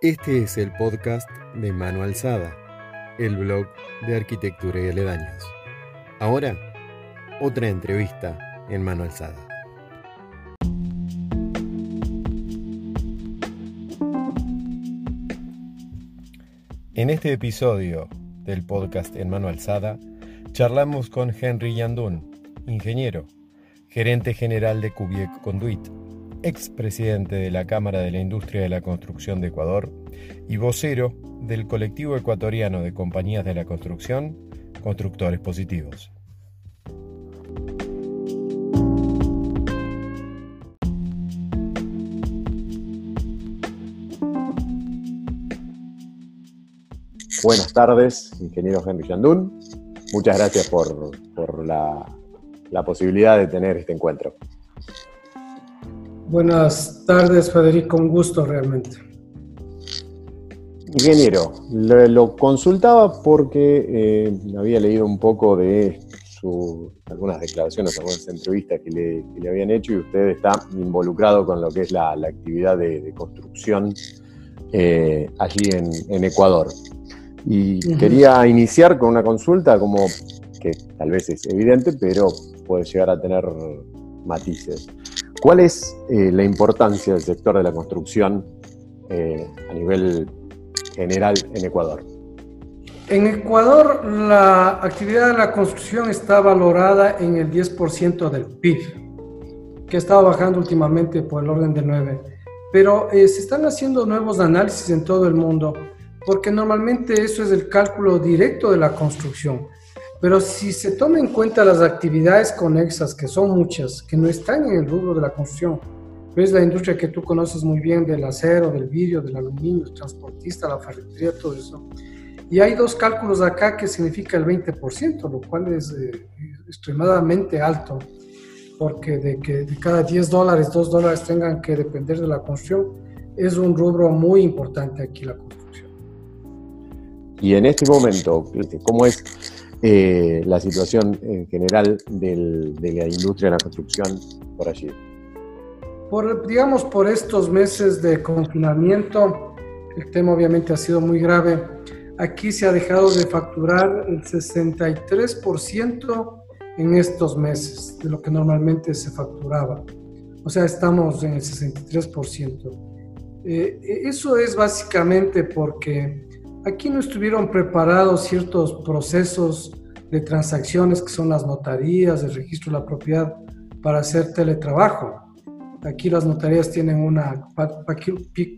Este es el podcast de Mano Alzada, el blog de arquitectura y aledaños. Ahora, otra entrevista en Mano Alzada. En este episodio del podcast en Mano Alzada, charlamos con Henry Yandún, ingeniero, gerente general de Cubiec Conduit, expresidente de la Cámara de la Industria de la Construcción de Ecuador y vocero del colectivo ecuatoriano de compañías de la construcción, Constructores Positivos. Buenas tardes, ingeniero Henry Yandún. Muchas gracias por, por la, la posibilidad de tener este encuentro. Buenas tardes, Federico, un gusto realmente. Ingeniero, lo, consultaba porque eh, había leído un poco de su, algunas declaraciones, algunas entrevistas que le, que le, habían hecho y usted está involucrado con lo que es la, la actividad de, de construcción eh, allí en, en, Ecuador. Y uh -huh. quería iniciar con una consulta como que tal vez es evidente, pero puede llegar a tener matices. ¿Cuál es eh, la importancia del sector de la construcción eh, a nivel general en Ecuador? En Ecuador la actividad de la construcción está valorada en el 10% del PIB, que estaba bajando últimamente por el orden de 9. Pero eh, se están haciendo nuevos análisis en todo el mundo, porque normalmente eso es el cálculo directo de la construcción. Pero si se toma en cuenta las actividades conexas, que son muchas, que no están en el rubro de la construcción, ves la industria que tú conoces muy bien del acero, del vidrio, del aluminio, el transportista, la ferretería, todo eso. Y hay dos cálculos acá que significa el 20%, lo cual es eh, extremadamente alto, porque de que de cada 10 dólares, 2 dólares tengan que depender de la construcción, es un rubro muy importante aquí la construcción. Y en este momento, ¿cómo es eh, la situación en general del, de la industria de la construcción por allí? Por, digamos, por estos meses de confinamiento, el tema obviamente ha sido muy grave. Aquí se ha dejado de facturar el 63% en estos meses de lo que normalmente se facturaba. O sea, estamos en el 63%. Eh, eso es básicamente porque Aquí no estuvieron preparados ciertos procesos de transacciones que son las notarías, el registro de la propiedad para hacer teletrabajo. Aquí las notarías tienen una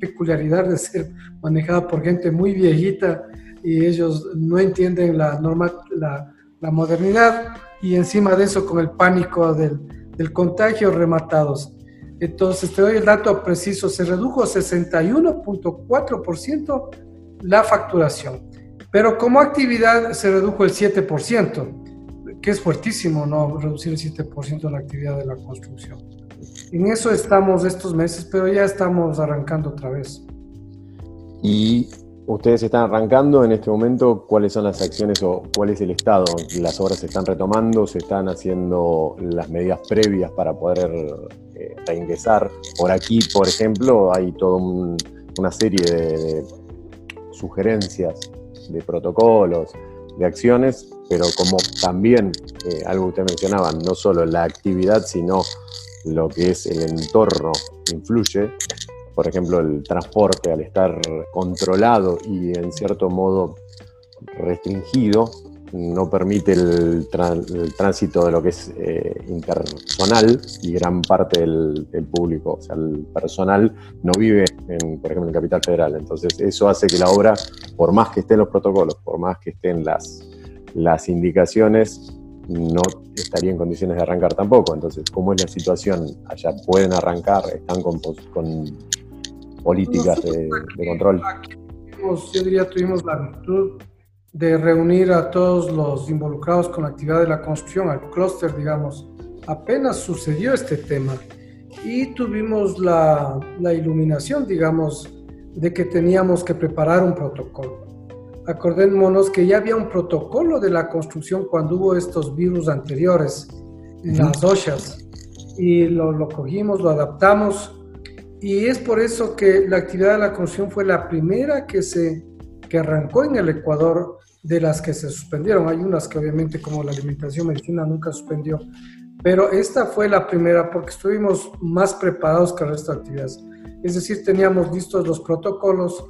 peculiaridad de ser manejada por gente muy viejita y ellos no entienden la, norma, la, la modernidad y encima de eso con el pánico del, del contagio rematados. Entonces te doy el dato preciso, se redujo 61.4% la facturación. Pero como actividad se redujo el 7%, que es fuertísimo, ¿no? Reducir el 7% de la actividad de la construcción. En eso estamos estos meses, pero ya estamos arrancando otra vez. Y ustedes están arrancando en este momento, ¿cuáles son las acciones o cuál es el estado? ¿Las obras se están retomando? ¿Se están haciendo las medidas previas para poder eh, reingresar? Por aquí, por ejemplo, hay toda un, una serie de sugerencias de protocolos, de acciones, pero como también eh, algo que usted mencionaba, no solo la actividad, sino lo que es el entorno influye. Por ejemplo, el transporte al estar controlado y en cierto modo restringido, no permite el, el, tránsito de lo que es eh, interpersonal y gran parte del, del, público, o sea, el personal no vive, en, por ejemplo, en Capital Federal. Entonces, eso hace que la obra, por más que estén los protocolos, por más que estén las, las indicaciones, no estaría en condiciones de arrancar tampoco. Entonces, ¿cómo es la situación? Allá pueden arrancar, están con, con políticas de, de, control. Yo diría, tuvimos la virtud de reunir a todos los involucrados con la actividad de la construcción, al clúster, digamos. Apenas sucedió este tema y tuvimos la, la, iluminación, digamos, de que teníamos que preparar un protocolo. Acordémonos que ya había un protocolo de la construcción cuando hubo estos virus anteriores en las OSHAs y lo, lo cogimos, lo adaptamos Y es por eso que la actividad de la construcción fue la primera que se que arrancó en el Ecuador de las que se suspendieron. Hay unas que obviamente como la alimentación medicina nunca suspendió, pero esta fue la primera porque estuvimos más preparados que el resto de actividades. Es decir, teníamos listos los protocolos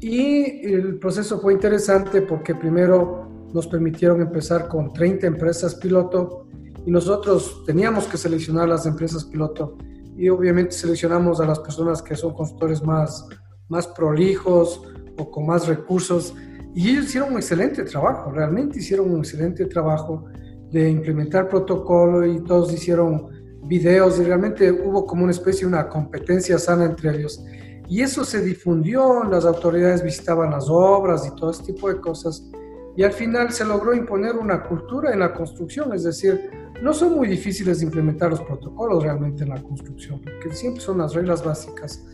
y el proceso fue interesante porque primero nos permitieron empezar con 30 empresas piloto y nosotros teníamos que seleccionar las empresas piloto y obviamente seleccionamos a las personas que son consultores más, más prolijos o con más recursos y ellos hicieron un excelente trabajo, realmente hicieron un excelente trabajo de implementar protocolo y todos hicieron videos y realmente hubo como una especie de una competencia sana entre ellos. Y eso se difundió, las autoridades visitaban las obras y todo ese tipo de cosas. Y al final se logró imponer una cultura en la construcción, es decir, no son muy difíciles de implementar los protocolos realmente en la construcción, porque siempre son las reglas básicas.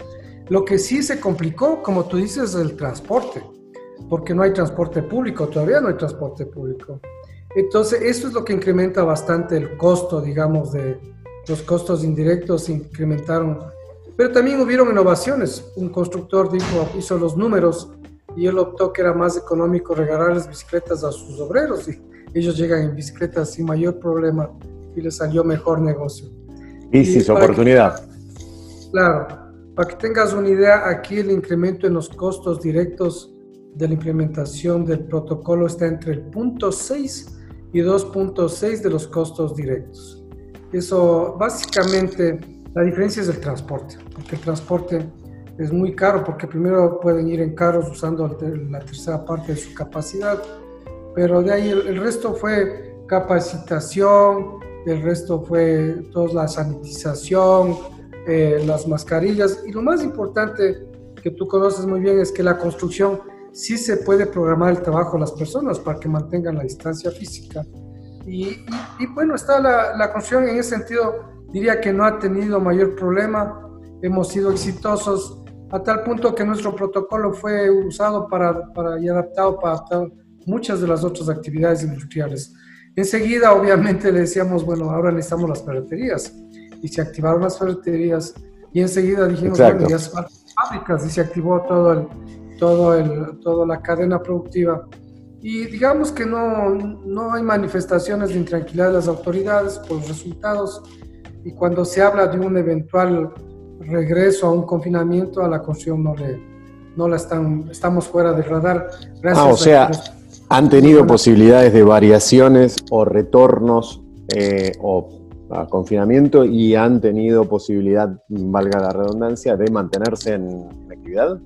Lo que sí se complicó, como tú dices, es el transporte porque no hay transporte público, todavía no hay transporte público. Entonces, eso es lo que incrementa bastante el costo, digamos, de los costos indirectos se incrementaron. Pero también hubieron innovaciones. Un constructor dijo, hizo los números y él optó que era más económico regalarles bicicletas a sus obreros y ellos llegan en bicicletas sin mayor problema y les salió mejor negocio. Bicis, oportunidad. claro, para que tengas una idea, aquí el incremento en los costos directos de la implementación del protocolo está entre el punto 6 y 2.6 de los costos directos. Eso básicamente, la diferencia es el transporte, porque el transporte es muy caro, porque primero pueden ir en carros usando la tercera parte de su capacidad, pero de ahí el, resto fue capacitación, el resto fue toda la sanitización, eh, las mascarillas, y lo más importante que tú conoces muy bien es que la construcción sí se puede programar el trabajo de las personas para que mantengan la distancia física. Y, bueno, está la, construcción en ese sentido, diría que no ha tenido mayor problema, hemos sido exitosos a tal punto que nuestro protocolo fue usado para, para, y adaptado para muchas de las otras actividades industriales. Enseguida, obviamente, le decíamos, bueno, ahora necesitamos las ferreterías. Y se activaron las ferreterías. Y enseguida dijimos, bueno, ya fábricas. Y se activó todo el, todo el, toda la cadena productiva. Y digamos que no, no hay manifestaciones de intranquilidad de las autoridades por los resultados. Y cuando se habla de un eventual regreso a un confinamiento, a la construcción no, le, no la están, estamos fuera de radar. Gracias ah, o sea, han tenido posibilidades de variaciones o retornos eh, o a confinamiento y han tenido posibilidad, valga la redundancia, de mantenerse en actividad.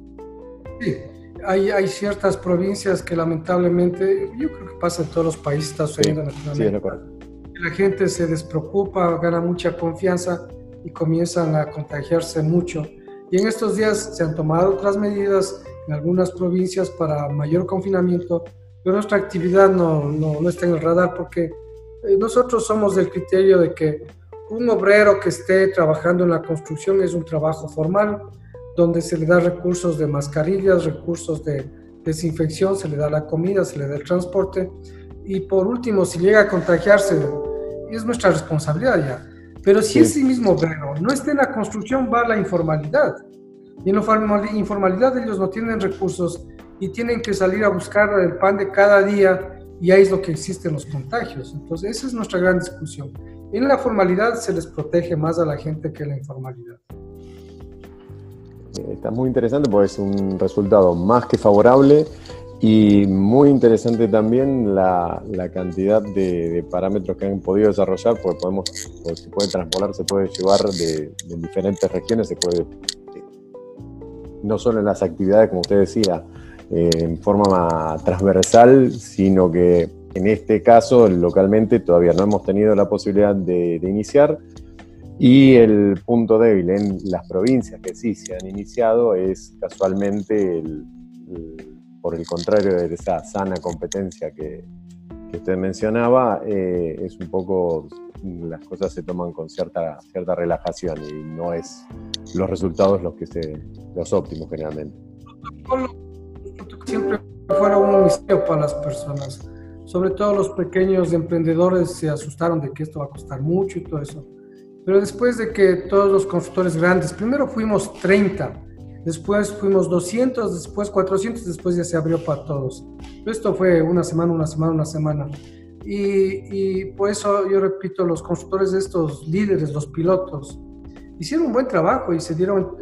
Sí, hay, hay, ciertas provincias que lamentablemente, yo creo que pasa en todos los países, está sucediendo en Latinoamérica. la gente se despreocupa, gana mucha confianza y comienzan a contagiarse mucho. Y en estos días se han tomado otras medidas en algunas provincias para mayor confinamiento, pero nuestra actividad no, no, no está en el radar porque nosotros somos del criterio de que un obrero que esté trabajando en la construcción es un trabajo formal, donde se le da recursos de mascarillas, recursos de desinfección, se le da la comida, se le da el transporte. Y por último, si llega a contagiarse, es nuestra responsabilidad ya. Pero si ese mismo obrero no está en la construcción, va a la informalidad. Y en la informalidad ellos no tienen recursos y tienen que salir a buscar el pan de cada día y ahí es lo que existen los contagios. Entonces, esa es nuestra gran discusión. En la formalidad se les protege más a la gente que en la informalidad. Está muy interesante porque es un resultado más que favorable y muy interesante también la, cantidad de, parámetros que han podido desarrollar, porque podemos, se puede transpolar, se puede llevar de, diferentes regiones, se puede, no solo en las actividades, como usted decía, eh, en forma transversal, sino que en este caso, localmente, todavía no hemos tenido la posibilidad de iniciar, y el punto débil en las provincias que sí se han iniciado es casualmente, por el contrario de esa sana competencia que, usted mencionaba, eh, es un poco, las cosas se toman con cierta, cierta relajación y no es los resultados los que se, los óptimos generalmente. Siempre fueron un misterio para las personas, sobre todo los pequeños emprendedores se asustaron de que esto va a costar mucho y todo eso Pero después de que todos los constructores grandes, primero fuimos 30, después fuimos 200, después 400, después ya se abrió para todos. Esto fue una semana, una semana, una semana. Y, y por eso yo repito, los constructores de estos líderes, los pilotos, hicieron un buen trabajo y se dieron,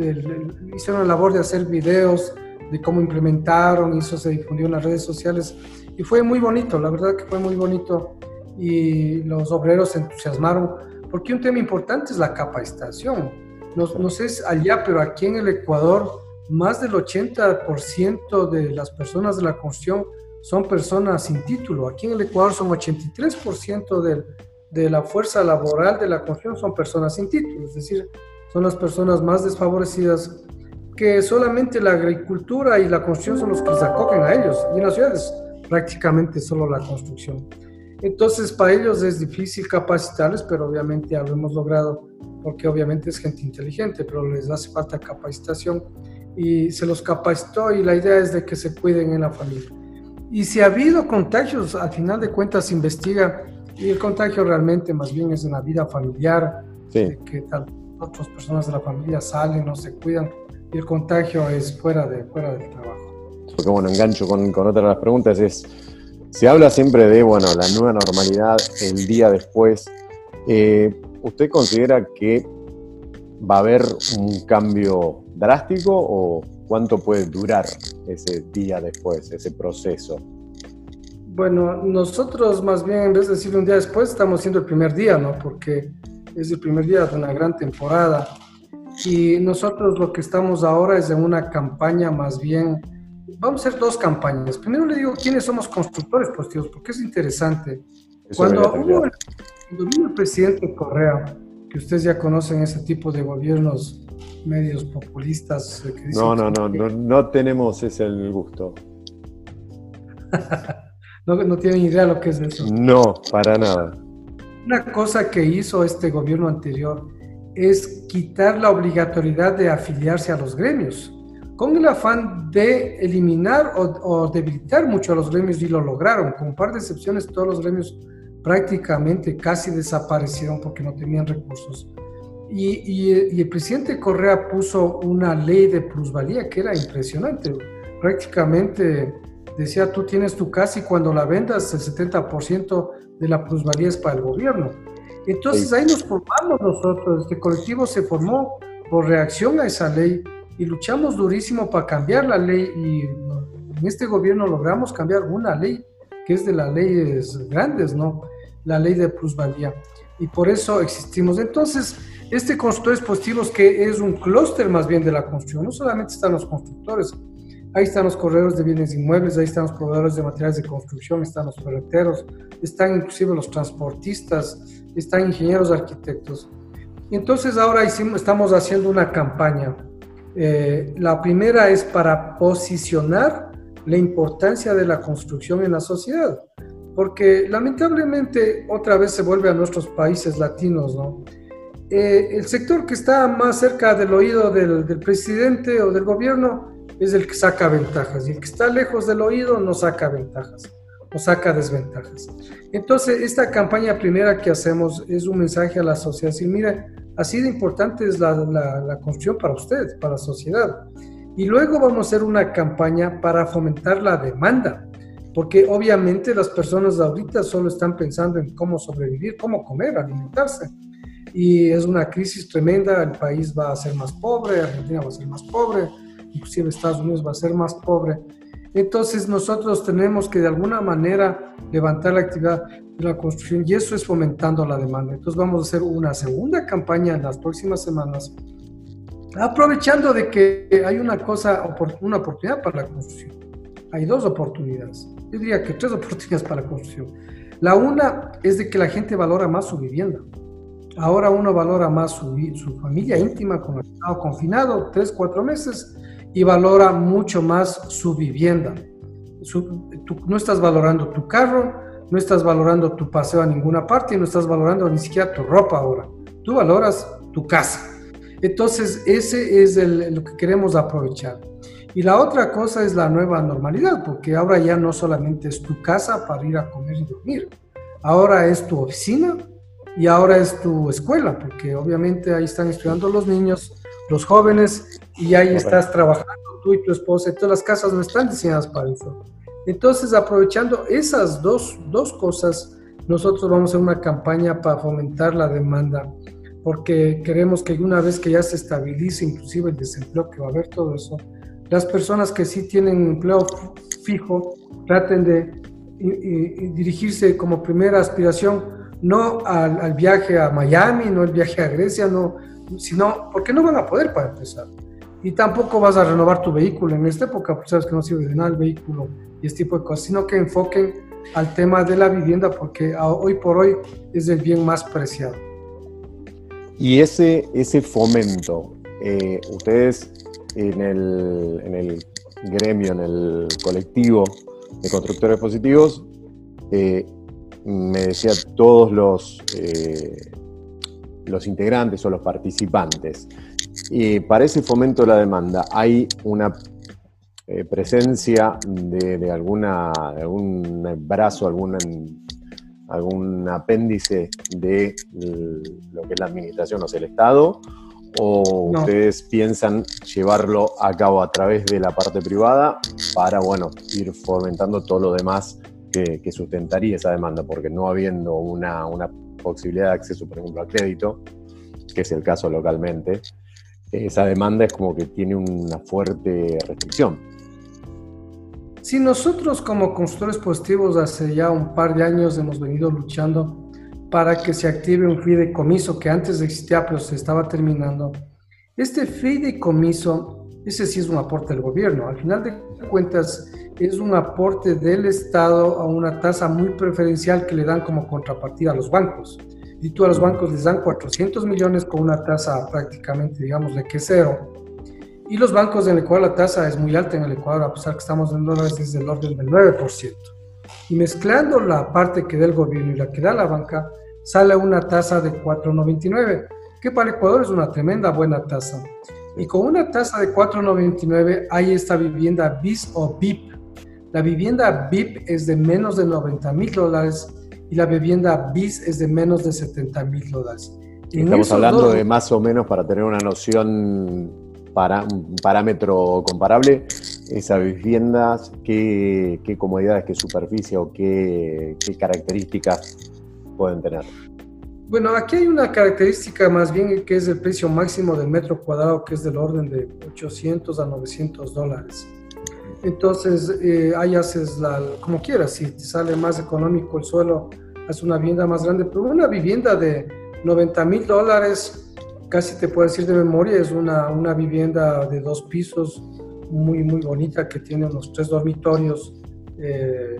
hicieron la labor de hacer videos de cómo implementaron, y eso se difundió en las redes sociales y fue muy bonito, la verdad que fue muy bonito y los obreros se entusiasmaron porque un tema importante es la capacitación. No, no sé allá, pero aquí en el Ecuador más del 80% de las personas de la construcción son personas sin título. Aquí en el Ecuador son 83% de, de la fuerza laboral de la construcción son personas sin título, es decir, son las personas más desfavorecidas que solamente la agricultura y la construcción son los que se acogen a ellos. Y en las ciudades prácticamente solo la construcción. Entonces, para ellos es difícil capacitarles, pero obviamente ya lo hemos logrado, porque obviamente es gente inteligente, pero les hace falta capacitación y se los capacitó y la idea es de que se cuiden en la familia. Y si ha habido contagios, al final de cuentas se investiga y el contagio realmente más bien es en la vida familiar, que tal, otras personas de la familia salen, no se cuidan y el contagio es fuera, de, fuera del trabajo. Porque bueno, engancho con, con otra de las preguntas, es, se habla siempre de, bueno, la nueva normalidad el día después. Eh, ¿Usted considera que va a haber un cambio drástico o cuánto puede durar ese día después, ese proceso? Bueno, nosotros más bien, en vez de decir un día después, estamos siendo el primer día, ¿no? Porque es el primer día de una gran temporada. Y nosotros lo que estamos ahora es en una campaña más bien, vamos a hacer dos campañas. Primero le digo quiénes somos constructores positivos, porque es interesante. cuando hubo el, el presidente Correa, que ustedes ya conocen ese tipo de gobiernos medios populistas. no, no, no, no, no tenemos ese el gusto. no, no tienen idea lo que es eso. No, para nada. Una cosa que hizo este gobierno anterior es quitar la obligatoriedad de afiliarse a los gremios, con el afán de eliminar o, debilitar mucho a los gremios y lo lograron. Con un par de excepciones, todos los gremios prácticamente casi desaparecieron porque no tenían recursos. Y, y, el presidente Correa puso una ley de plusvalía que era impresionante. Prácticamente decía, tú tienes tu casa y cuando la vendas el 70% de la plusvalía es para el gobierno. Entonces ahí nos formamos nosotros, este colectivo se formó por reacción a esa ley y luchamos durísimo para cambiar la ley y en este gobierno logramos cambiar una ley que es de las leyes grandes, ¿no? La ley de plusvalía. Y por eso existimos. Entonces, este Constructores Positivos, que es un clúster más bien de la construcción, no solamente están los constructores, Ahí están los corredores de bienes inmuebles, ahí están los proveedores de materiales de construcción, están los ferreteros, están inclusive los transportistas, están ingenieros arquitectos. Entonces ahora estamos haciendo una campaña. Eh, la primera es para posicionar la importancia de la construcción en la sociedad, porque lamentablemente otra vez se vuelve a nuestros países latinos, ¿no? Eh, el sector que está más cerca del oído del, del presidente o del gobierno es el que saca ventajas y el que está lejos del oído no saca ventajas o saca desventajas. Entonces, esta campaña primera que hacemos es un mensaje a la sociedad. Si mire, así de importante es la, la, construcción para usted, para la sociedad. Y luego vamos a hacer una campaña para fomentar la demanda, porque obviamente las personas ahorita solo están pensando en cómo sobrevivir, cómo comer, alimentarse. Y es una crisis tremenda, el país va a ser más pobre, Argentina va a ser más pobre, inclusive Estados Unidos va a ser más pobre. Entonces nosotros tenemos que de alguna manera levantar la actividad de la construcción y eso es fomentando la demanda. Entonces vamos a hacer una segunda campaña en las próximas semanas, aprovechando de que hay una cosa, una oportunidad para la construcción. Hay dos oportunidades. Yo diría que tres oportunidades para la construcción. La una es de que la gente valora más su vivienda. Ahora uno valora más su, su familia íntima con el estado confinado, tres, cuatro meses, y valora mucho más su vivienda. no estás valorando tu carro, no estás valorando tu paseo a ninguna parte no estás valorando ni siquiera tu ropa ahora. Tú valoras tu casa. Entonces, ese es lo que queremos aprovechar. Y la otra cosa es la nueva normalidad, porque ahora ya no solamente es tu casa para ir a comer y dormir, ahora es tu oficina, y ahora es tu escuela, porque obviamente ahí están estudiando los niños, los jóvenes, y ahí estás trabajando tú y tu esposa, y todas las casas no están diseñadas para eso. Entonces, aprovechando esas dos, dos cosas, nosotros vamos a hacer una campaña para fomentar la demanda, porque queremos que una vez que ya se estabilice inclusive el desempleo, que va a haber todo eso, las personas que sí tienen empleo fijo traten de dirigirse como primera aspiración no al, viaje a Miami, no el viaje a Grecia, no, sino porque no van a poder para empezar. Y tampoco vas a renovar tu vehículo en esta época, porque sabes que no sirve de nada el vehículo y este tipo de cosas, sino que enfoquen al tema de la vivienda porque hoy por hoy es el bien más preciado. Y ese, ese fomento, eh, ustedes en el, en el gremio, en el colectivo de constructores positivos, eh, me decía todos los, eh, los integrantes o los participantes. Y para ese fomento de la demanda, ¿hay una eh, presencia de, alguna, algún brazo, algún, algún apéndice de lo que es la administración, o sea, el Estado? ¿O ustedes piensan llevarlo a cabo a través de la parte privada para, bueno, ir fomentando todo lo demás que, sustentaría esa demanda, porque no habiendo una, una, posibilidad de acceso, por ejemplo, a crédito, que es el caso localmente, esa demanda es como que tiene una fuerte restricción. Si nosotros como consultores positivos hace ya un par de años hemos venido luchando para que se active un fideicomiso que antes existía pero se estaba terminando. Este fideicomiso, ese sí es un aporte del gobierno. Al final de cuentas, es un aporte del Estado a una tasa muy preferencial que le dan como contrapartida a los bancos. Y tú a los bancos les dan 400 millones con una tasa prácticamente, digamos, de que cero. Y los bancos en el cual la tasa es muy alta en el Ecuador, a pesar que estamos en dólares, es del orden del 9%. Y mezclando la parte que da el gobierno y la que da la banca, sale una tasa de 4,99, que para Ecuador es una tremenda buena tasa. Y con una tasa de 4,99 hay esta vivienda BIS o BIP, la vivienda VIP es de menos de 90 mil dólares y la vivienda BIS es de menos de 70 mil dólares. Estamos hablando de más o menos, para tener una noción, para un parámetro comparable, esas viviendas, qué, comodidades, qué superficie o qué, qué características pueden tener. Bueno, aquí hay una característica más bien que es el precio máximo del metro cuadrado, que es del orden de 800 a 900 dólares. Entonces, eh, ahí haces la, como quieras, si te sale más económico el suelo, haces una vivienda más grande, pero una vivienda de 90 mil dólares, casi te puedo decir de memoria, es una, una vivienda de dos pisos, muy, muy bonita, que tiene unos tres dormitorios, eh,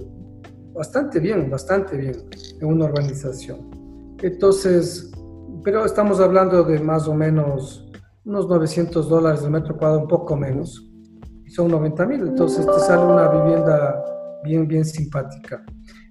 bastante bien, bastante bien, en una urbanización. Entonces, pero estamos hablando de más o menos unos 900 dólares de metro cuadrado, un poco menos son 90 mil, entonces te sale una vivienda bien, bien simpática.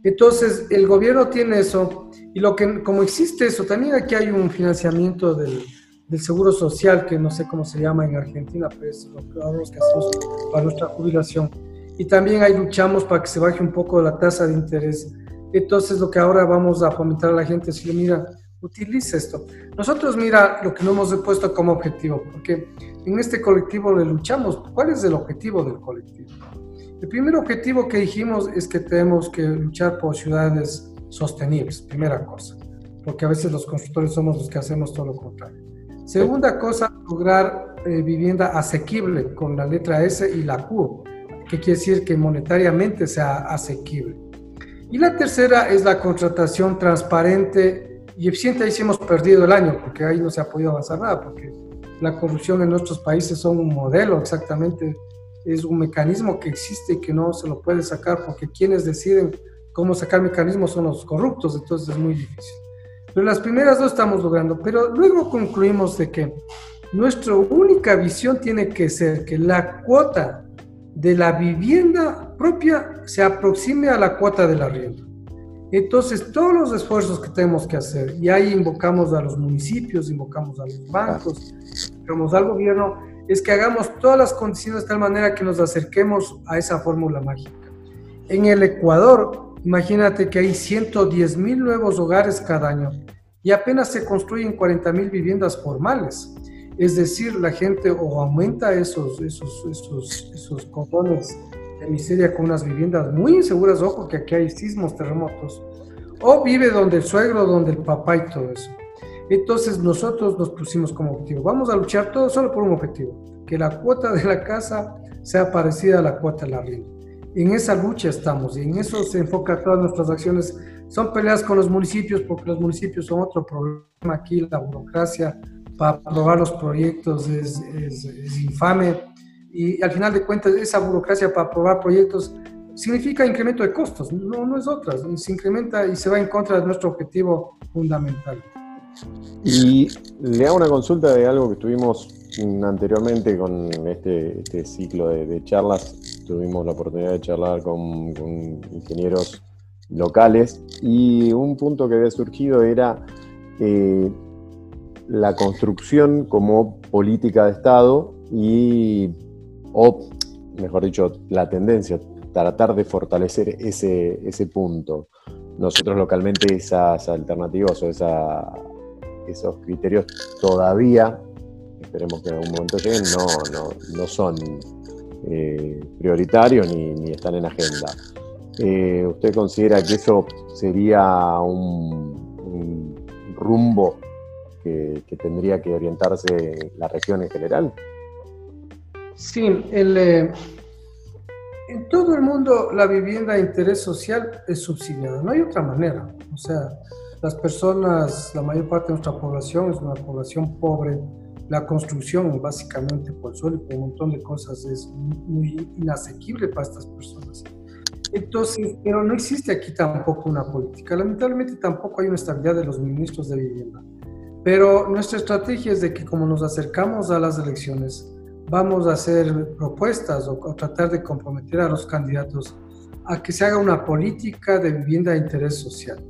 Entonces, el gobierno tiene eso, y lo que, como existe eso, también aquí hay un financiamiento del, del seguro social, que no sé cómo se llama en Argentina, pero es lo que hacemos para nuestra jubilación. Y también ahí luchamos para que se baje un poco la tasa de interés. Entonces, lo que ahora vamos a fomentar a la gente es decirle, mira, utiliza esto. Nosotros, mira, lo que no hemos puesto como objetivo, porque en este colectivo le luchamos. ¿Cuál es el objetivo del colectivo? El primer objetivo que dijimos es que tenemos que luchar por ciudades sostenibles, primera cosa, porque a veces los constructores somos los que hacemos todo lo contrario. Segunda cosa, lograr eh, vivienda asequible con la letra S y la Q, que quiere decir que monetariamente sea asequible. Y la tercera es la contratación transparente y eficiente. Ahí sí hemos perdido el año, porque ahí no se ha podido avanzar nada, porque la corrupción en nuestros países son un modelo exactamente, es un mecanismo que existe y que no se lo puede sacar porque quienes deciden cómo sacar mecanismos son los corruptos, entonces es muy difícil. Pero las primeras dos estamos logrando, pero luego concluimos de que nuestra única visión tiene que ser que la cuota de la vivienda propia se aproxime a la cuota del arriendo. Entonces, todos los esfuerzos que tenemos que hacer, y ahí invocamos a los municipios, invocamos a los bancos, invocamos al gobierno, es que hagamos todas las condiciones de tal manera que nos acerquemos a esa fórmula mágica. En el Ecuador, imagínate que hay 110 mil nuevos hogares cada año. y apenas se construyen 40 mil viviendas formales. Es decir, la gente o aumenta esos, esos, esos, esos cordones de miseria con unas viviendas muy inseguras, ojo que aquí hay sismos, terremotos, o vive donde el suegro, donde el papá y todo eso. Entonces nosotros nos pusimos como objetivo, vamos a luchar todos solo por un objetivo, que la cuota de la casa sea parecida a la cuota del arriendo. En esa lucha estamos y en eso se enfoca todas nuestras acciones. Son peleas con los municipios porque los municipios son otro problema aquí, la burocracia para aprobar los proyectos es, es, infame y al final de cuentas esa burocracia para aprobar proyectos significa incremento de costos, no, no es otra, se incrementa y se va en contra de nuestro objetivo fundamental. Y le hago una consulta de algo que tuvimos anteriormente con este, este ciclo de, charlas. Tuvimos la oportunidad de charlar con, ingenieros locales y un punto que había surgido era eh, la construcción como política de Estado y, o mejor dicho, la tendencia, tratar de fortalecer ese, ese punto. Nosotros localmente esas alternativas o esa, esos criterios todavía, esperemos que en algún momento lleguen, no, no, son eh, prioritarios ni, están en agenda. Eh, ¿Usted considera que eso sería un, rumbo que, tendría que orientarse la región en general? Sí, eh, en todo el mundo la vivienda de interés social es subsidiada, no hay otra manera. O sea, las personas, la mayor parte de nuestra población es una población pobre. La construcción, básicamente por el suelo y por un montón de cosas, es muy inasequible para estas personas. Entonces, pero no existe aquí tampoco una política. Lamentablemente tampoco hay una estabilidad de los ministros de vivienda. Pero nuestra estrategia es de que como nos acercamos a las elecciones, vamos a hacer propuestas o, o tratar de comprometer a los candidatos a que se haga una política de vivienda de interés social.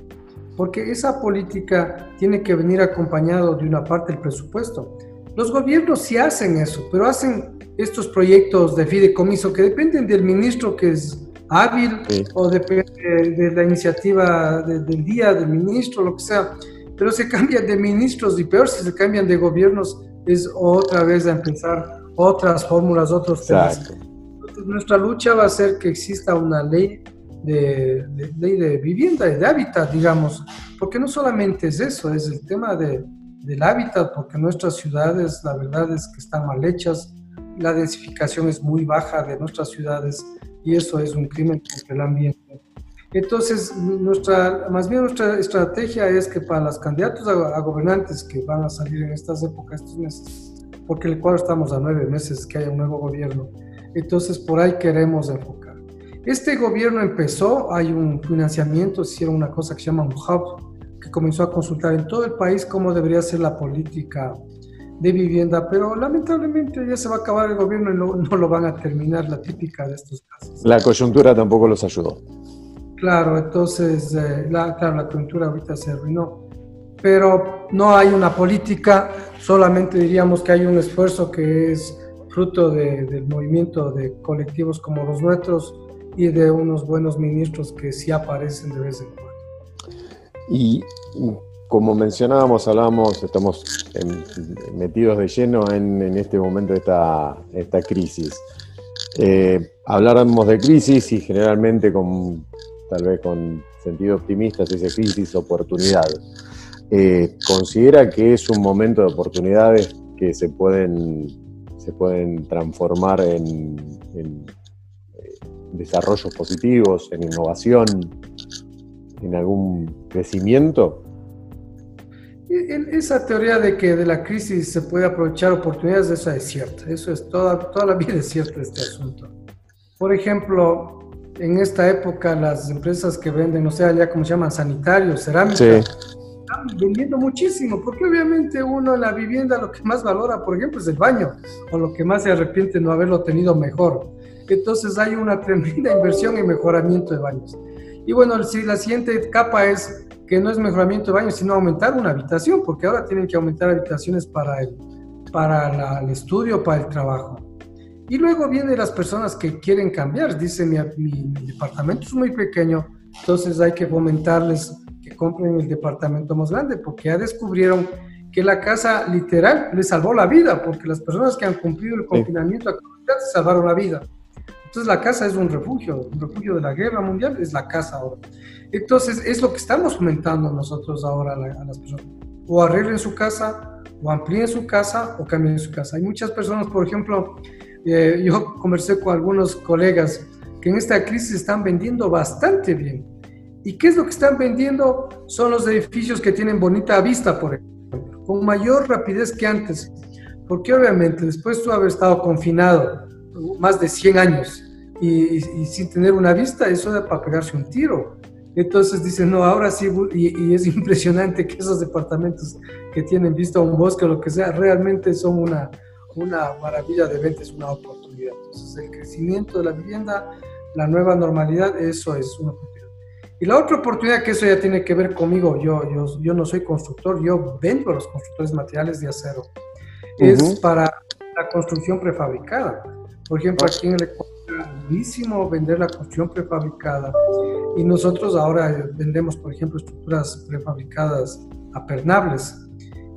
Porque esa política tiene que venir acompañado de una parte del presupuesto. Los gobiernos sí hacen eso, pero hacen estos proyectos de fideicomiso que dependen del ministro que es hábil o depende de la iniciativa del día del ministro, lo que sea, pero se cambian de ministros y peor si se cambian de gobiernos es otra vez a empezar otras fórmulas, otros temas. nuestra lucha va a ser que exista una ley de, ley de vivienda y de hábitat, digamos, porque no solamente es eso, es el tema de, del hábitat, porque nuestras ciudades, la verdad es que están mal hechas, la densificación es muy baja de nuestras ciudades y eso es un crimen contra el ambiente. Entonces, nuestra, más bien nuestra estrategia es que para los candidatos a, a, gobernantes que van a salir en estas épocas, estos meses, porque el cual estamos a nueve meses que haya un nuevo gobierno, entonces por ahí queremos enfocar este gobierno empezó, hay un financiamiento, hicieron una cosa que se llama un hub, que comenzó a consultar en todo el país cómo debería ser la política de vivienda, pero lamentablemente ya se va a acabar el gobierno y no, lo van a terminar, la típica de estos casos. La coyuntura tampoco los ayudó. Claro, entonces, eh, la, claro, la coyuntura ahorita se arruinó, pero no hay una política, solamente diríamos que hay un esfuerzo que es fruto del movimiento de colectivos como los nuestros, y de unos buenos ministros que sí aparecen de vez en cuando. Y como mencionábamos, hablábamos, estamos metidos de lleno en, este momento de esta, esta crisis. Eh, habláramos de crisis y generalmente con tal vez con sentido optimista se dice crisis oportunidad. Eh, ¿Considera que es un momento de oportunidades que se pueden, se pueden transformar en desarrollos positivos, en innovación, en algún crecimiento? Esa teoría de que de la crisis se puede aprovechar oportunidades, eso es cierto, eso es toda, toda la vida es cierto este asunto. Por ejemplo, en esta época las empresas que venden, no sé, allá como se llaman, sanitarios, cerámica, vendiendo muchísimo, porque obviamente uno en la vivienda lo que más valora, por ejemplo, es el baño, o lo que más se arrepiente no haberlo tenido mejor entonces hay una tremenda inversión en mejoramiento de baños. Y bueno, la siguiente capa es que no es mejoramiento de baños, sino aumentar una habitación, porque ahora tienen que aumentar habitaciones para el, para el estudio, para el trabajo. Y luego vienen las personas que quieren cambiar. Dice, mi, mi, departamento es muy pequeño, entonces hay que fomentarles que compren el departamento más grande, porque ya descubrieron que la casa literal les salvó la vida, porque las personas que han cumplido el confinamiento se salvaron la vida. Entonces la casa es un refugio, un refugio de la guerra mundial es la casa ahora. Entonces es lo que estamos comentando nosotros ahora a, las personas. O arreglen su casa, o amplíen su casa, o cambien su casa. Hay muchas personas, por ejemplo, eh, yo conversé con algunos colegas que en esta crisis están vendiendo bastante bien. ¿Y qué es lo que están vendiendo? Son los edificios que tienen bonita vista, por ejemplo, con mayor rapidez que antes. Porque obviamente después de haber estado confinado más de 100 años y, sin tener una vista, eso es para pegarse un tiro. Entonces dicen, no, ahora sí, y, es impresionante que esos departamentos que tienen vista a un bosque o lo que sea, realmente son una, una maravilla de venta, es una oportunidad. Entonces el crecimiento de la vivienda, la nueva normalidad, eso es una oportunidad. Y la otra oportunidad que eso ya tiene que ver conmigo, yo, yo, yo no soy constructor, yo vendo a los constructores materiales de acero, es para la construcción prefabricada. Por ejemplo, aquí en el Ecuador es buenísimo vender la construcción prefabricada y nosotros ahora vendemos, por ejemplo, estructuras prefabricadas apernables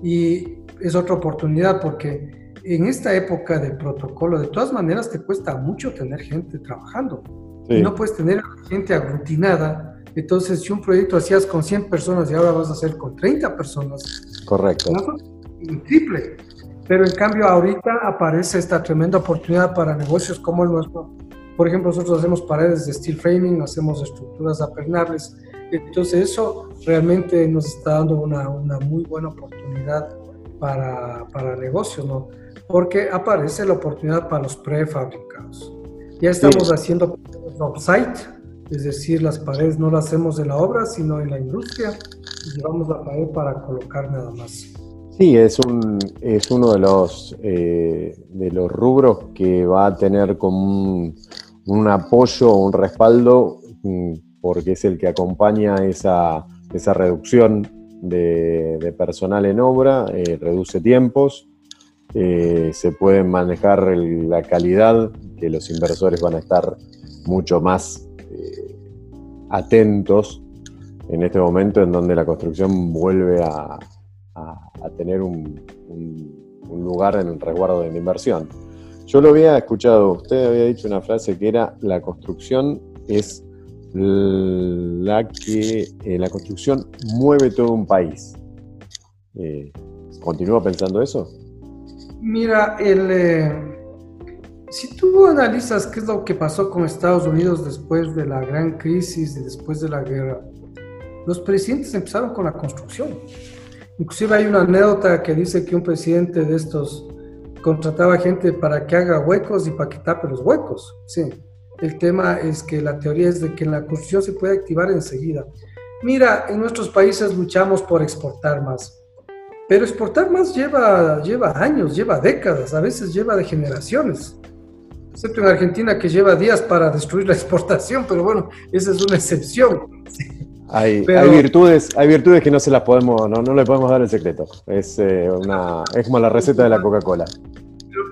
y es otra oportunidad porque en esta época del protocolo, de todas maneras, te cuesta mucho tener gente trabajando. Y no puedes tener gente aglutinada. Entonces, si un proyecto hacías con 100 personas y ahora vas a hacer con 30 personas. Correcto. Triple. Pero en cambio, ahorita aparece esta tremenda oportunidad para negocios como el nuestro. Por ejemplo, nosotros hacemos paredes de steel framing, hacemos estructuras apernables. Entonces, eso realmente nos está dando una, una muy buena oportunidad para, para negocios, ¿no? porque aparece la oportunidad para los prefabricados. Ya estamos haciendo offsite, es decir, las paredes no las hacemos en la obra, sino en la industria, y llevamos la pared para colocar nada más. Sí, es, un, es uno de los, eh, de los rubros que va a tener como un, apoyo, un respaldo, mm, porque es el que acompaña esa, esa reducción de, de personal en obra, eh, reduce tiempos, eh, se puede manejar la calidad, que los inversores van a estar mucho más eh, atentos en este momento en donde la construcción vuelve a, tener un, lugar en el resguardo de la inversión. Yo lo había escuchado, usted había dicho una frase que era la construcción es la que eh, la construcción mueve todo un país. ¿Continúa pensando eso? Mira, el, eh, si tú analizas qué es lo que pasó con Estados Unidos después de la gran crisis y después de la guerra, los presidentes empezaron con la construcción. Inclusive hay una anécdota que dice que un presidente de estos contrataba gente para que haga huecos y para que tape los huecos. Sí. El tema es que la teoría es de que la construcción se puede activar enseguida. Mira, en nuestros países luchamos por exportar más. Pero exportar más lleva, lleva años, lleva décadas, a veces lleva de generaciones. Excepto en Argentina que lleva días para destruir la exportación, pero bueno, esa es una excepción. Hay, hay, virtudes, hay virtudes que no se las podemos, no, no le podemos dar el secreto. Es, eh, una, es como la receta de la Coca-Cola.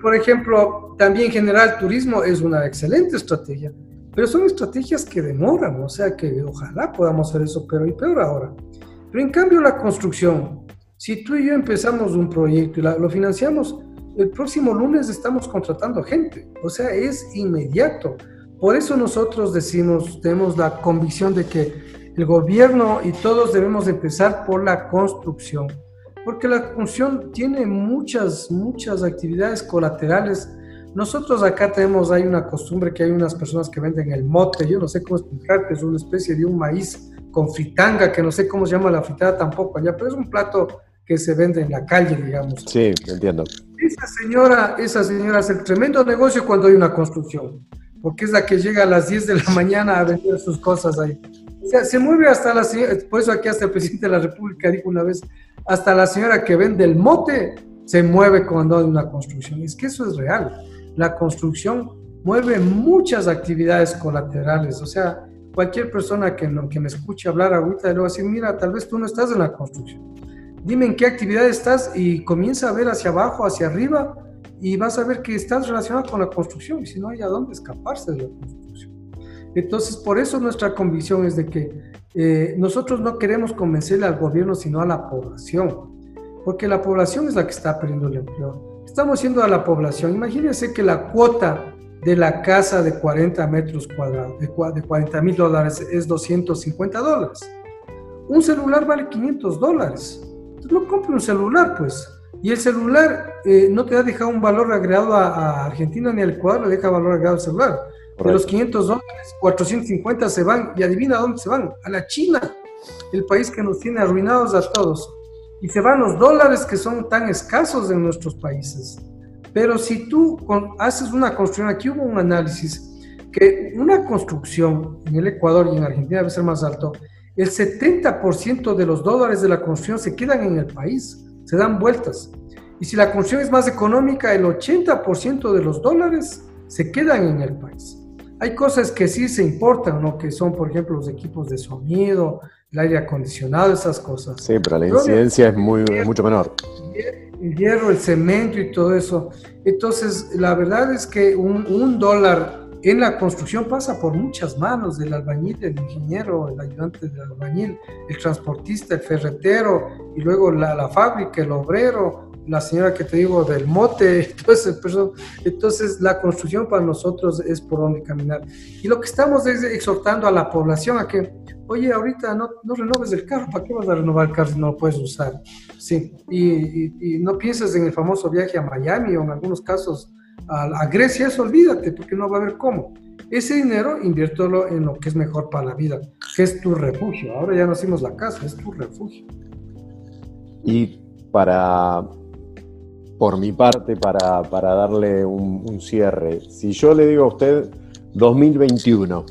Por ejemplo, también generar turismo es una excelente estrategia, pero son estrategias que demoran, o sea que ojalá podamos hacer eso, pero y peor ahora. Pero en cambio la construcción, si tú y yo empezamos un proyecto y lo financiamos, el próximo lunes estamos contratando gente. O sea, es inmediato. Por eso nosotros decimos, tenemos la convicción de que el gobierno y todos debemos empezar por la construcción. Porque la construcción tiene muchas, muchas actividades colaterales. Nosotros acá tenemos, hay una costumbre que hay unas personas que venden el mote, yo no sé cómo explicarte, es una especie de un maíz con fritanga, que no sé cómo se llama la fritada tampoco allá, pero es un plato que se vende en la calle, digamos. Sí, entiendo. Esa señora, esa señora hace el tremendo negocio cuando hay una construcción, porque es la que llega a las 10 de la mañana a vender sus cosas ahí. O sea, se mueve hasta la señora, por eso aquí hasta el presidente de la República dijo una vez, hasta la señora que vende el mote se mueve cuando hay una construcción. Es que eso es real. La construcción mueve muchas actividades colaterales, o sea, cualquier persona que, que me escuche hablar ahorita le va a decir, mira, tal vez tú no estás en la construcción dime en qué actividad estás y comienza a ver hacia abajo, hacia arriba y vas a ver que estás relacionado con la construcción y si no hay a dónde escaparse de la construcción. Entonces, por eso nuestra convicción es de que eh, nosotros no queremos convencerle al gobierno, sino a la población, porque la población es la que está perdiendo el empleo. Estamos yendo a la población. Imagínense que la cuota de la casa de 40 metros cuadrados, de 40 mil dólares, es 250 dólares. Un celular vale 500 dólares. No compre un celular, pues. Y el celular eh, no te ha dejado un valor agregado a, Argentina ni al Ecuador, le deja valor agregado al celular. De los 500 dólares, 450 se van, y adivina dónde se van, a la China, el país que nos tiene arruinados a todos. Y se van los dólares que son tan escasos en nuestros países. Pero si tú haces una construcción, aquí hubo un análisis, que una construcción en el Ecuador y en Argentina debe ser más alto, el 70% de los dólares de la construcción se quedan en el país, se dan vueltas. Y si la construcción es más económica, el 80% de los dólares se quedan en el país. Hay cosas que sí se importan, ¿no? que son, por ejemplo, los equipos de sonido, el aire acondicionado, esas cosas. Sí, pero la incidencia es muy, mucho menor. El hierro, el cemento y todo eso. Entonces, la verdad es que un, un dólar en la construcción pasa por muchas manos, del albañil, el ingeniero, el ayudante del albañil, el transportista, el ferretero, y luego la, la fábrica, el obrero, la señora que te digo del mote, entonces, entonces la construcción para nosotros es por donde caminar. Y lo que estamos es exhortando a la población a que, oye, ahorita no, no renoves el carro, ¿para qué vas a renovar el carro si no lo puedes usar? Sí, y, y no pienses en el famoso viaje a Miami o en algunos casos a, Grecia, eso olvídate, porque no va a haber cómo. Ese dinero inviértelo en lo que es mejor para la vida, que es tu refugio. Ahora ya no hacemos la casa, es tu refugio. Y para, por mi parte, para, darle un, cierre, si yo le digo a usted 2021,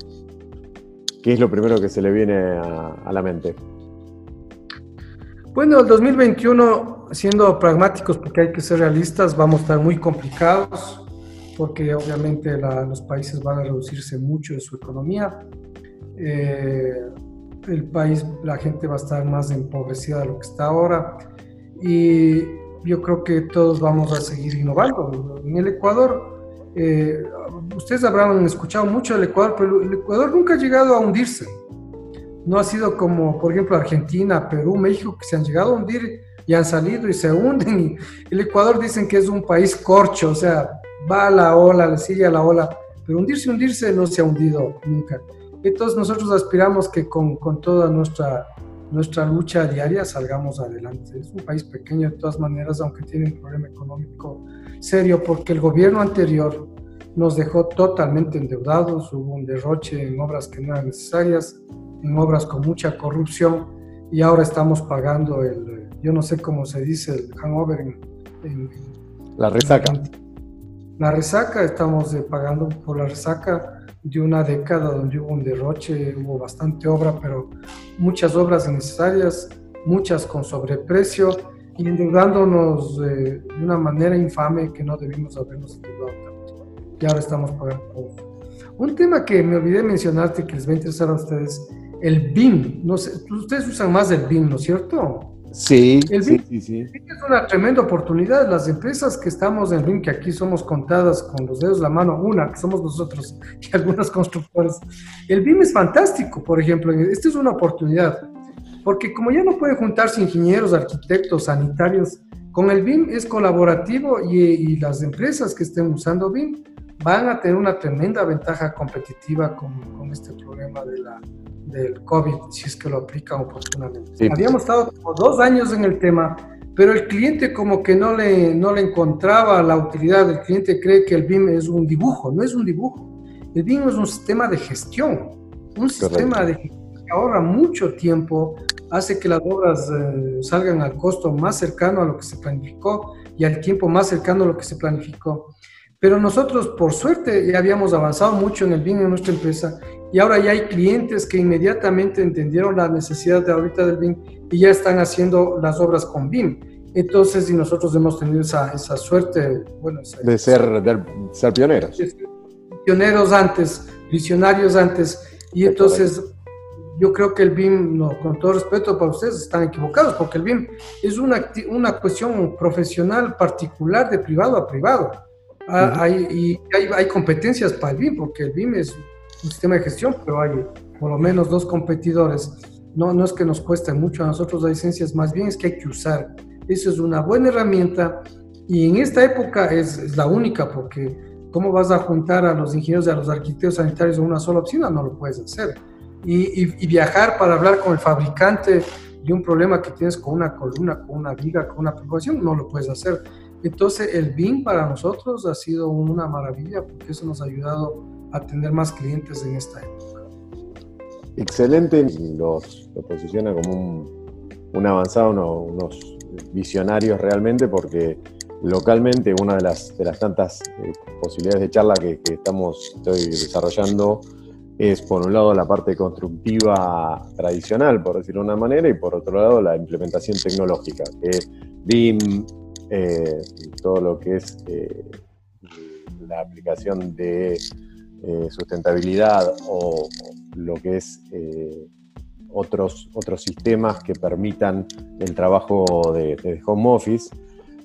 ¿qué es lo primero que se le viene a, a la mente? Bueno, el 2021, siendo pragmáticos, porque hay que ser realistas, vamos a estar muy complicados porque obviamente los países van a reducirse mucho de su economía. Eh, el país, la gente va a estar más empobrecida de lo que está ahora y yo creo que todos vamos a seguir innovando. En el Ecuador, eh, ustedes habrán escuchado mucho del Ecuador, pero el Ecuador nunca ha llegado a hundirse. No ha sido como, por ejemplo, Argentina, Perú, México, que se han llegado a hundir y han salido y se hunden. El Ecuador dicen que es un país corcho, o sea, va a la ola, le sigue a la ola, pero hundirse, hundirse no se ha hundido nunca. Entonces nosotros aspiramos que con, con toda nuestra, nuestra lucha diaria salgamos adelante. Es un país pequeño de todas maneras, aunque tiene un problema económico serio, porque el gobierno anterior nos dejó totalmente endeudados, hubo un derroche en obras que no eran necesarias, en obras con mucha corrupción, y ahora estamos pagando el, yo no sé cómo se dice, el hangover en, la resaca. La resaca, estamos eh, pagando por la resaca de una década donde hubo un derroche, hubo bastante obra, pero muchas obras innecesarias, muchas con sobreprecio y endeudándonos eh, de una manera infame que no debimos habernos endeudado tanto. Y ahora estamos pagando Un tema que me olvidé mencionarte que les va a interesar a ustedes, el BIM. Ustedes usan más el BIM, ¿no es cierto? Sí, sí, sí, sí, Es una tremenda oportunidad. Las empresas que estamos en RIM, que aquí somos contadas con los dedos de la mano, una, que somos nosotros y algunas constructoras. El BIM es fantástico, por ejemplo. Esta es una oportunidad. Porque como ya no pueden juntarse ingenieros, arquitectos, sanitarios, con el BIM es colaborativo y, y las empresas que estén usando BIM van a tener una tremenda ventaja competitiva con, con este problema de la, del COVID, si es que lo aplican oportunamente. Habíamos estado como dos años en el tema, pero el cliente como que no le, no le encontraba la utilidad. El cliente cree que el BIM es un dibujo, no es un dibujo. El BIM es un sistema de gestión, un sistema de gestión que ahorra mucho tiempo, hace que las obras eh, salgan al costo más cercano a lo que se planificó y al tiempo más cercano a lo que se planificó. Pero nosotros, por suerte, ya habíamos avanzado mucho en el BIM en nuestra empresa y ahora ya hay clientes que inmediatamente entendieron la necesidad de ahorita del BIM y ya están haciendo las obras con BIM. Entonces, y nosotros hemos tenido esa, esa suerte, bueno, de, ser, de ser pioneros. Pioneros antes, visionarios antes, y entonces yo creo que el BIM, no, con todo respeto para ustedes, están equivocados, porque el BIM es una, una cuestión profesional particular de privado a privado. Ah, hay, y hay, hay, competencias para el BIM, porque el BIM es, un sistema de gestión, pero hay por lo menos dos competidores. No, no es que nos cueste mucho a nosotros la licencias, más bien es que hay que usar. Eso es una buena herramienta y en esta época es, es la única porque ¿cómo vas a juntar a los ingenieros y a los arquitectos sanitarios en una sola oficina? No lo puedes hacer. Y, y, y viajar para hablar con el fabricante de un problema que tienes con una columna, con una viga, con una perforación, no lo puedes hacer. Entonces el BIM para nosotros ha sido una maravilla porque eso nos ha ayudado a tener más clientes en esta época. Excelente, los, lo posiciona como un, avanzado, uno, unos visionarios realmente porque localmente una de las, de las tantas eh, posibilidades de charla que, que, estamos desarrollando es por un lado la parte constructiva tradicional, por decirlo de una manera, y por otro lado la implementación tecnológica, que BIM, eh, todo lo que es eh, la aplicación de eh, sustentabilidad o, lo que es otros, otros sistemas que permitan el trabajo de, de home office.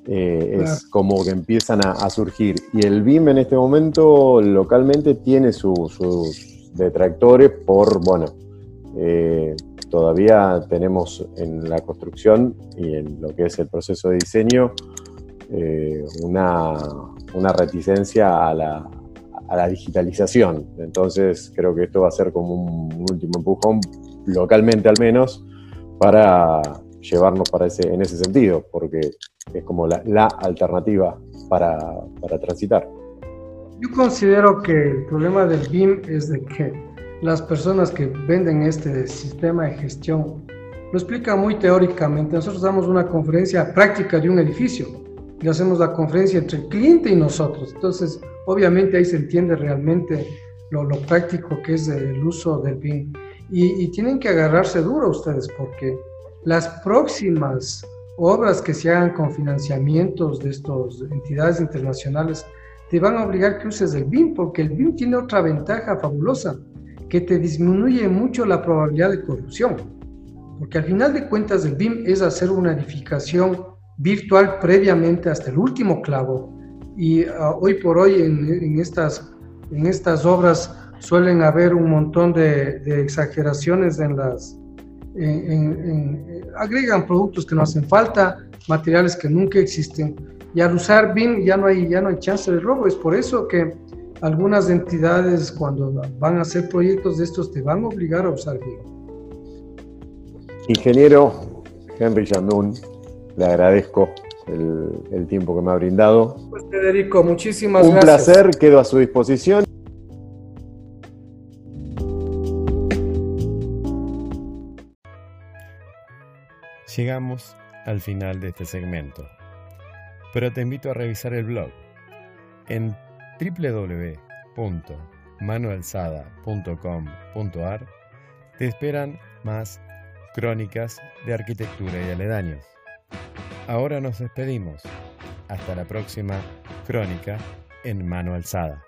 Claro. Es como que empiezan a, a, surgir. Y el BIM en este momento localmente tiene su, sus detractores por, bueno, todavía tenemos en la construcción y en lo que es el proceso de diseño eh, una, una, reticencia a la, a la, digitalización. Entonces creo que esto va a ser como un, último empujón, localmente al menos, para llevarnos para ese, en ese sentido, porque es como la, la alternativa para, para transitar. Yo considero que el problema del BIM es de que las personas que venden este sistema de gestión lo explican muy teóricamente. Nosotros damos una conferencia práctica de un edificio y hacemos la conferencia entre el cliente y nosotros. Entonces, obviamente ahí se entiende realmente lo, práctico que es el uso del BIM. Y, y, tienen que agarrarse duro ustedes porque las próximas obras que se hagan con financiamientos de estas entidades internacionales te van a obligar que uses el BIM porque el BIM tiene otra ventaja fabulosa que te disminuye mucho la probabilidad de corrupción. Porque al final de cuentas el BIM es hacer una edificación virtual previamente hasta el último clavo. Y uh, hoy por hoy en, estas, en estas obras suelen haber un montón de, exageraciones en las... Agregan productos que no hacen falta, materiales que nunca existen. Y al usar BIM ya no hay, ya no hay chance de robo. Es por eso que algunas entidades cuando van a hacer proyectos de estos te van a obligar a usar BIM. Ingeniero Henry Yandún, le agradezco el, el, tiempo que me ha brindado. Pues Federico, muchísimas Un gracias. Un placer, quedo a su disposición. Llegamos al final de este segmento, pero te invito a revisar el blog en www.manualzada.com.ar te esperan más crónicas de arquitectura y aledaños. Ahora nos despedimos. Hasta la próxima crónica en mano alzada.